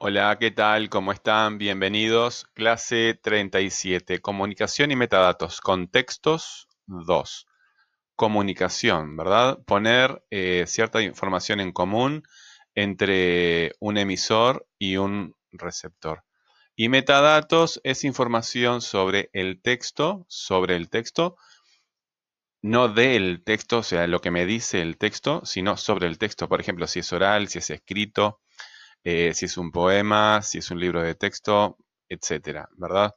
Hola, ¿qué tal? ¿Cómo están? Bienvenidos. Clase 37. Comunicación y metadatos. Contextos 2. Comunicación, ¿verdad? Poner eh, cierta información en común entre un emisor y un receptor. Y metadatos es información sobre el texto, sobre el texto, no del texto, o sea, lo que me dice el texto, sino sobre el texto. Por ejemplo, si es oral, si es escrito, eh, si es un poema, si es un libro de texto, etcétera, ¿verdad?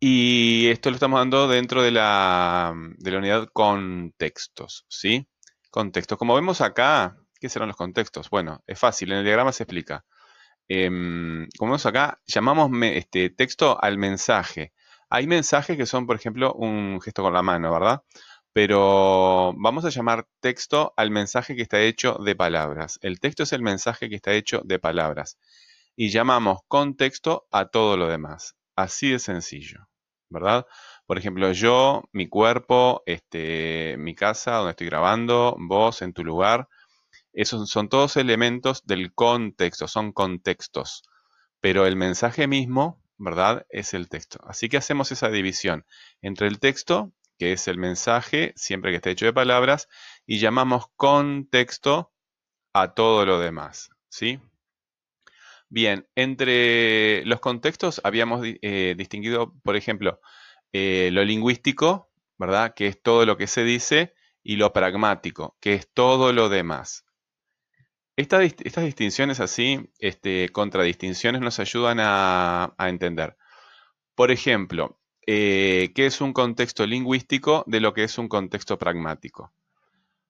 Y esto lo estamos dando dentro de la, de la unidad contextos, ¿sí? Contextos. Como vemos acá, ¿qué serán los contextos? Bueno, es fácil, en el diagrama se explica. Em, como vemos acá, llamamos este texto al mensaje. Hay mensajes que son, por ejemplo, un gesto con la mano, ¿verdad? Pero vamos a llamar texto al mensaje que está hecho de palabras. El texto es el mensaje que está hecho de palabras. Y llamamos contexto a todo lo demás. Así de sencillo, ¿verdad? Por ejemplo, yo, mi cuerpo, este, mi casa donde estoy grabando, vos en tu lugar. Esos son todos elementos del contexto, son contextos. Pero el mensaje mismo, ¿verdad? Es el texto. Así que hacemos esa división entre el texto que es el mensaje, siempre que esté hecho de palabras, y llamamos contexto a todo lo demás. ¿sí? Bien, entre los contextos habíamos eh, distinguido, por ejemplo, eh, lo lingüístico, ¿verdad? Que es todo lo que se dice, y lo pragmático, que es todo lo demás. estas distinciones así, este, contradistinciones, nos ayudan a entender. Por ejemplo, eh, qué es un contexto lingüístico de lo que es un contexto pragmático.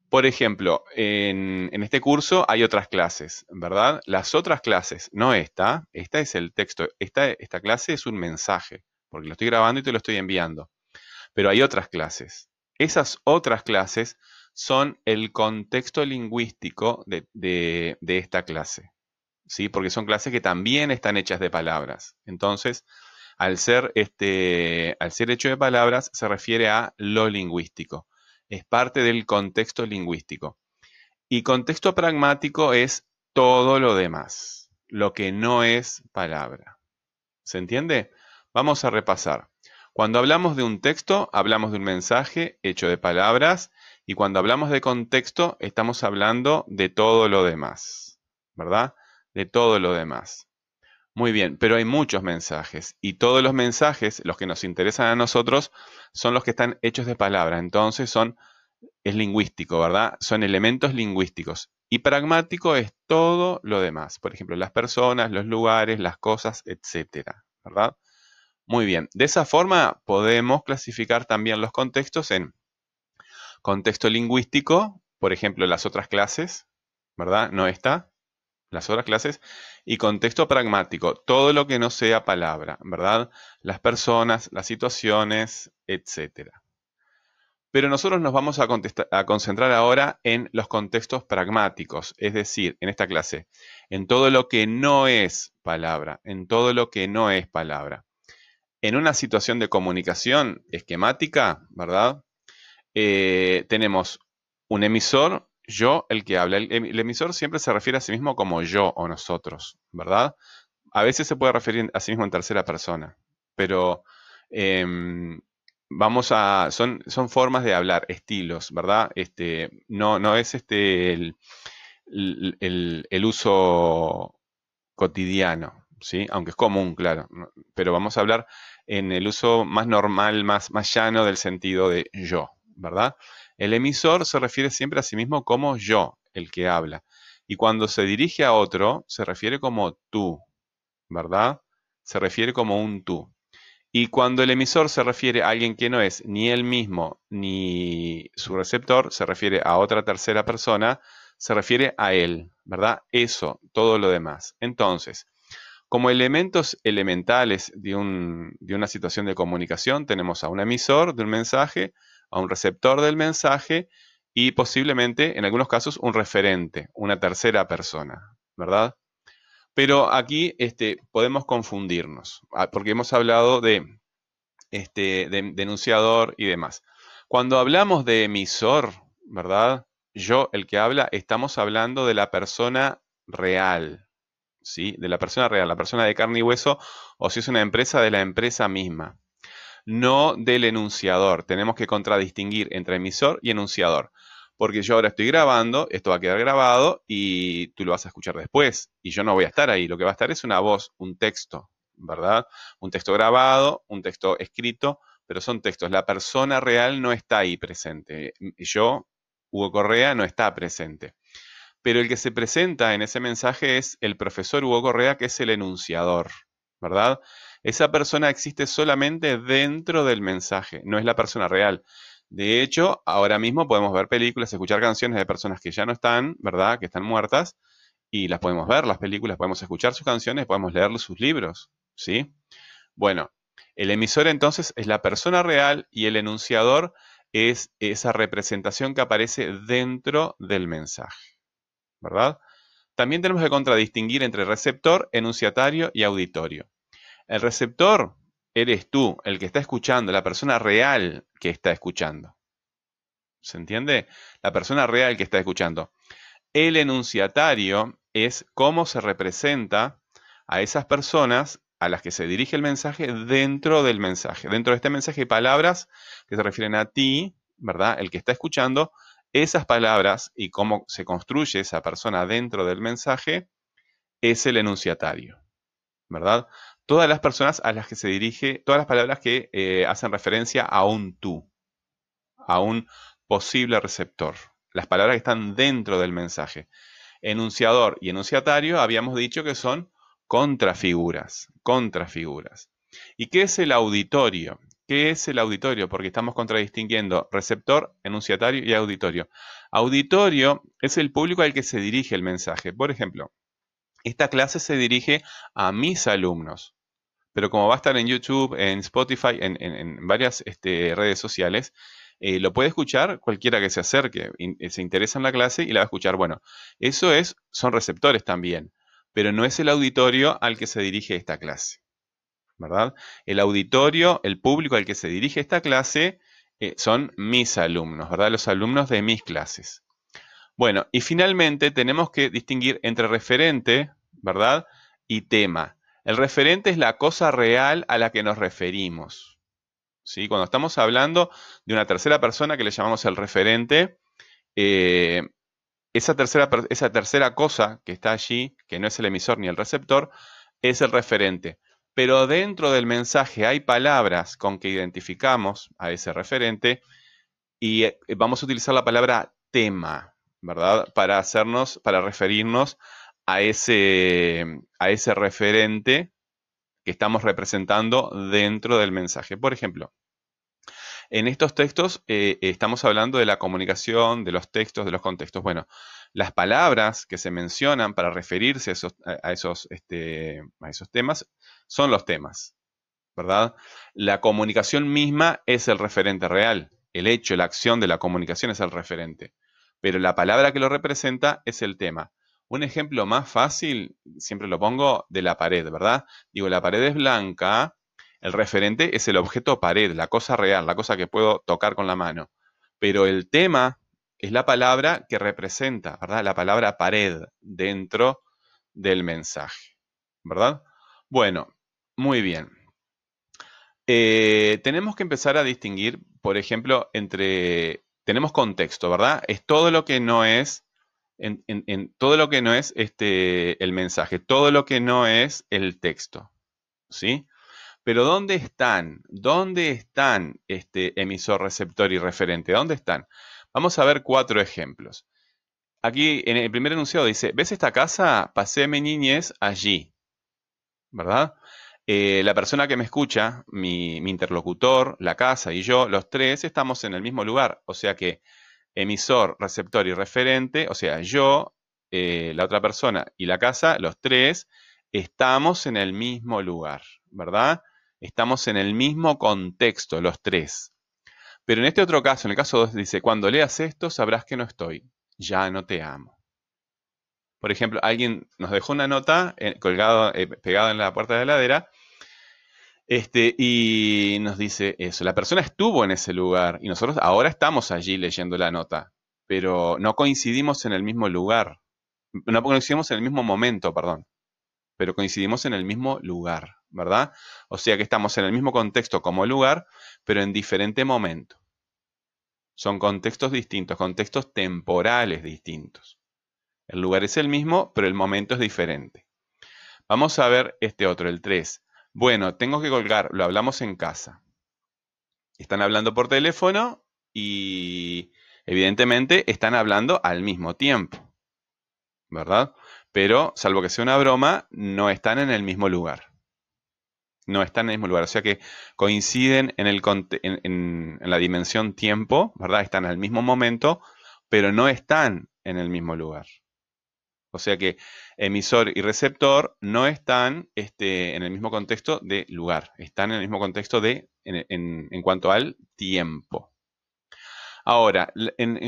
Por ejemplo, en, este curso hay otras clases, ¿verdad? Las otras clases, no esta, esta es el texto, esta, esta clase es un mensaje, porque lo estoy grabando y te lo estoy enviando. Pero hay otras clases. Esas otras clases son el contexto lingüístico de, de esta clase, ¿sí? Porque son clases que también están hechas de palabras. Entonces, al ser, este, al ser hecho de palabras, se refiere a lo lingüístico. Es parte del contexto lingüístico. Y contexto pragmático es todo lo demás, lo que no es palabra. ¿Se entiende? Vamos a repasar. Cuando hablamos de un texto, hablamos de un mensaje hecho de palabras y cuando hablamos de contexto, estamos hablando de todo lo demás, ¿verdad? De todo lo demás. Muy bien, pero hay muchos mensajes y todos los mensajes, los que nos interesan a nosotros, son los que están hechos de palabra. Entonces son, es lingüístico, ¿verdad? Son elementos lingüísticos. Y pragmático es todo lo demás. Por ejemplo, las personas, los lugares, las cosas, etcétera, ¿verdad? Muy bien. De esa forma podemos clasificar también los contextos en contexto lingüístico, por ejemplo, las otras clases, ¿verdad? No está las otras clases, y contexto pragmático, todo lo que no sea palabra, ¿verdad? Las personas, las situaciones, etc. Pero nosotros nos vamos a, concentrar ahora en los contextos pragmáticos, es decir, en esta clase, en todo lo que no es palabra, en todo lo que no es palabra. En una situación de comunicación esquemática, ¿verdad? Eh, tenemos un emisor yo el que habla. El, emisor siempre se refiere a sí mismo como yo o nosotros, ¿verdad? A veces se puede referir a sí mismo en tercera persona, pero em, vamos a. Son, son formas de hablar, estilos, ¿verdad? Este, no, no es este el, el, uso cotidiano, ¿sí? Aunque es común, claro. Pero vamos a hablar en el uso más normal, más, más llano del sentido de yo, ¿verdad? El emisor se refiere siempre a sí mismo como yo, el que habla. Y cuando se dirige a otro, se refiere como tú, ¿verdad? Se refiere como un tú. Y cuando el emisor se refiere a alguien que no es ni él mismo ni su receptor, se refiere a otra tercera persona, se refiere a él, ¿verdad? Eso, todo lo demás. Entonces, como elementos elementales de, de una situación de comunicación, tenemos a un emisor de un mensaje, a un receptor del mensaje y posiblemente, en algunos casos, un referente, una tercera persona, ¿verdad? Pero aquí este, podemos confundirnos, ah, porque hemos hablado de, este, de denunciador y demás. Cuando hablamos de emisor, ¿verdad? Yo, el que habla, estamos hablando de la persona real, ¿sí? De la persona real, la persona de carne y hueso, o si es una empresa, de la empresa misma. No del enunciador. Tenemos que contradistinguir entre emisor y enunciador. Porque yo ahora estoy grabando, esto va a quedar grabado y tú lo vas a escuchar después. Y yo no voy a estar ahí. Lo que va a estar es una voz, un texto, ¿verdad? Un texto grabado, un texto escrito, pero son textos. La persona real no está ahí presente. Yo, Hugo Correa, no está presente. Pero el que se presenta en ese mensaje es el profesor Hugo Correa, que es el enunciador, ¿verdad? Esa persona existe solamente dentro del mensaje, no es la persona real. De hecho, ahora mismo podemos ver películas, escuchar canciones de personas que ya no están, ¿verdad? Que están muertas, y las podemos ver, las películas, podemos escuchar sus canciones, podemos leer sus libros, ¿sí? Bueno, el emisor entonces es la persona real y el enunciador es esa representación que aparece dentro del mensaje. ¿verdad? También tenemos que contradistinguir entre receptor, enunciatario y auditorio. El receptor eres tú, el que está escuchando, la persona real que está escuchando. ¿Se entiende? La persona real que está escuchando. El enunciatario es cómo se representa a esas personas a las que se dirige el mensaje dentro del mensaje. Dentro de este mensaje hay palabras que se refieren a ti, ¿verdad? El que está escuchando, esas palabras y cómo se construye esa persona dentro del mensaje es el enunciatario, ¿verdad? Todas las personas a las que se dirige, todas las palabras que eh, hacen referencia a un tú, a un posible receptor, las palabras que están dentro del mensaje. Enunciador y enunciatario habíamos dicho que son contrafiguras, contrafiguras. ¿Y qué es el auditorio? ¿Qué es el auditorio? Porque estamos contradistinguiendo receptor, enunciatario y auditorio. Auditorio es el público al que se dirige el mensaje. Por ejemplo, esta clase se dirige a mis alumnos, pero como va a estar en YouTube, en Spotify, en, varias este, redes sociales, eh, lo puede escuchar cualquiera que se acerque, eh, se interesa en la clase y la va a escuchar. Bueno, eso es, son receptores también, pero no es el auditorio al que se dirige esta clase. ¿verdad? El auditorio, el público al que se dirige esta clase eh, son mis alumnos, ¿verdad? Los alumnos de mis clases. Bueno, y finalmente tenemos que distinguir entre referente, ¿verdad? Y tema. El referente es la cosa real a la que nos referimos. ¿sí? Cuando estamos hablando de una tercera persona que le llamamos el referente, eh, esa, tercera, esa tercera cosa que está allí, que no es el emisor ni el receptor, es el referente pero dentro del mensaje hay palabras con que identificamos a ese referente y eh, vamos a utilizar la palabra tema, ¿verdad? Para hacernos, para referirnos a ese, a ese referente que estamos representando dentro del mensaje. Por ejemplo, en estos textos eh, estamos hablando de la comunicación, de los textos, de los contextos. Bueno, las palabras que se mencionan para referirse a esos, este, a esos temas son los temas, ¿verdad? La comunicación misma es el referente real. El hecho, la acción de la comunicación es el referente. Pero la palabra que lo representa es el tema. Un ejemplo más fácil, siempre lo pongo, de la pared, ¿verdad? Digo, la pared es blanca, el referente es el objeto pared, la cosa real, la cosa que puedo tocar con la mano. Pero el tema es la palabra que representa, ¿verdad? La palabra pared dentro del mensaje, ¿verdad? Bueno, muy bien. Eh, tenemos que empezar a distinguir, por ejemplo, entre... Tenemos contexto, ¿verdad? Es todo lo que no es... En, todo lo que no es este, el mensaje, todo lo que no es el texto, ¿sí? Pero ¿dónde están? ¿Dónde están este emisor, receptor y referente? ¿Dónde están? Vamos a ver cuatro ejemplos. Aquí en el primer enunciado dice, ¿ves esta casa? Pasé mi niñez allí, ¿verdad? Eh, la persona que me escucha, mi, interlocutor, la casa y yo, los tres estamos en el mismo lugar. O sea que emisor, receptor y referente, o sea, yo, eh, la otra persona y la casa, los tres, estamos en el mismo lugar, ¿verdad? Estamos en el mismo contexto, los tres. Pero en este otro caso, en el caso 2, dice, cuando leas esto sabrás que no estoy, ya no te amo. Por ejemplo, alguien nos dejó una nota eh, eh, pegada en la puerta de la heladera, este, y nos dice eso. La persona estuvo en ese lugar y nosotros ahora estamos allí leyendo la nota, pero no coincidimos en el mismo lugar, no coincidimos en el mismo momento, perdón. pero coincidimos en el mismo lugar, ¿verdad? O sea que estamos en el mismo contexto como lugar, pero en diferente momento. Son contextos distintos, contextos temporales distintos. El lugar es el mismo, pero el momento es diferente. Vamos a ver este otro, el 3. Bueno, tengo que colgar, lo hablamos en casa. Están hablando por teléfono y evidentemente están hablando al mismo tiempo. ¿Verdad? Pero, salvo que sea una broma, no están en el mismo lugar. No están en el mismo lugar. O sea que coinciden en, en, la dimensión tiempo, ¿verdad? Están al mismo momento, pero no están en el mismo lugar. O sea que emisor y receptor no están este, en el mismo contexto de lugar, están en el mismo contexto de, en, cuanto al tiempo. Ahora, en,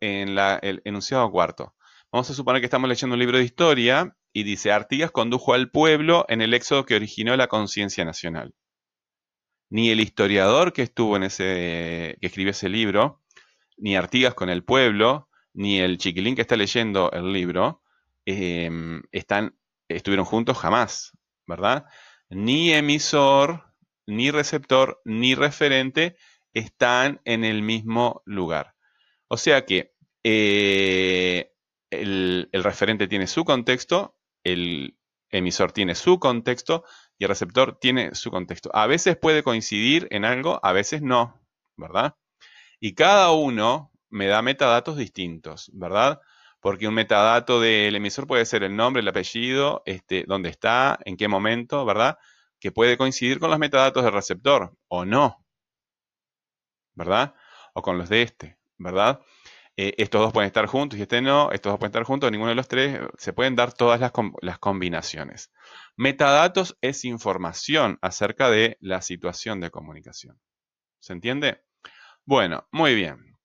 en la, el enunciado cuarto, vamos a suponer que estamos leyendo un libro de historia y dice, Artigas condujo al pueblo en el éxodo que originó la conciencia nacional. Ni el historiador que estuvo en ese, que escribió ese libro, ni Artigas con el pueblo, ni el chiquilín que está leyendo el libro, Em, están, estuvieron juntos jamás, ¿verdad? Ni emisor, ni receptor, ni referente están en el mismo lugar. O sea que eh, el, el referente tiene su contexto, el emisor tiene su contexto y el receptor tiene su contexto. A veces puede coincidir en algo, a veces no, ¿verdad? Y cada uno me da metadatos distintos, ¿verdad? Porque un metadato del emisor puede ser el nombre, el apellido, este, dónde está, en qué momento, ¿verdad? Que puede coincidir con los metadatos del receptor o no, ¿verdad? O con los de este, ¿verdad? Eh, estos dos pueden estar juntos y este no, estos dos pueden estar juntos, ninguno de los tres, se pueden dar todas las, las combinaciones. Metadatos es información acerca de la situación de comunicación. ¿Se entiende? Bueno, muy bien.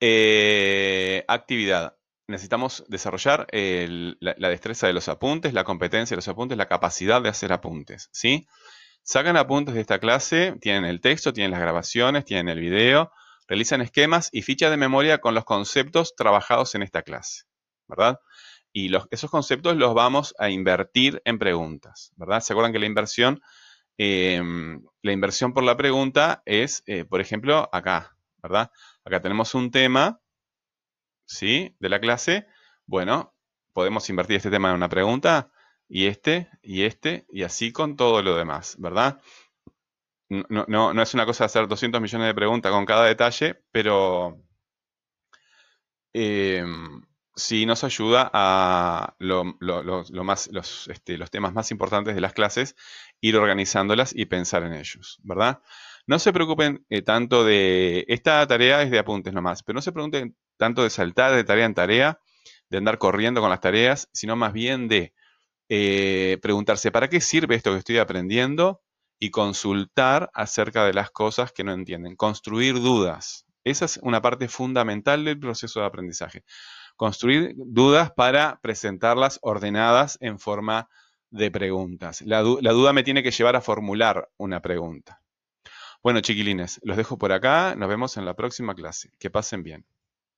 Eh, actividad necesitamos desarrollar la, destreza de los apuntes, la competencia de los apuntes, la capacidad de hacer apuntes, ¿sí? Sacan apuntes de esta clase, tienen el texto, tienen las grabaciones, tienen el video, realizan esquemas y fichas de memoria con los conceptos trabajados en esta clase, ¿verdad? Y esos conceptos los vamos a invertir en preguntas, ¿verdad? ¿Se acuerdan que la inversión, em, la inversión por la pregunta es, eh, por ejemplo, acá, ¿verdad? Acá tenemos un tema, ¿sí? De la clase, bueno, podemos invertir este tema en una pregunta y este y este y así con todo lo demás, ¿verdad? No, no, es una cosa hacer 200 millones de preguntas con cada detalle, pero eh, sí nos ayuda a este, los temas más importantes de las clases, ir organizándolas y pensar en ellos, ¿verdad? No se preocupen eh, tanto de, esta tarea es de apuntes nomás, pero no se preocupen tanto de saltar de tarea en tarea, de andar corriendo con las tareas, sino más bien de eh, preguntarse, ¿para qué sirve esto que estoy aprendiendo? Y consultar acerca de las cosas que no entienden. Construir dudas. Esa es una parte fundamental del proceso de aprendizaje. Construir dudas para presentarlas ordenadas en forma de preguntas. La, la duda me tiene que llevar a formular una pregunta. Bueno, chiquilines, los dejo por acá. Nos vemos en la próxima clase. Que pasen bien.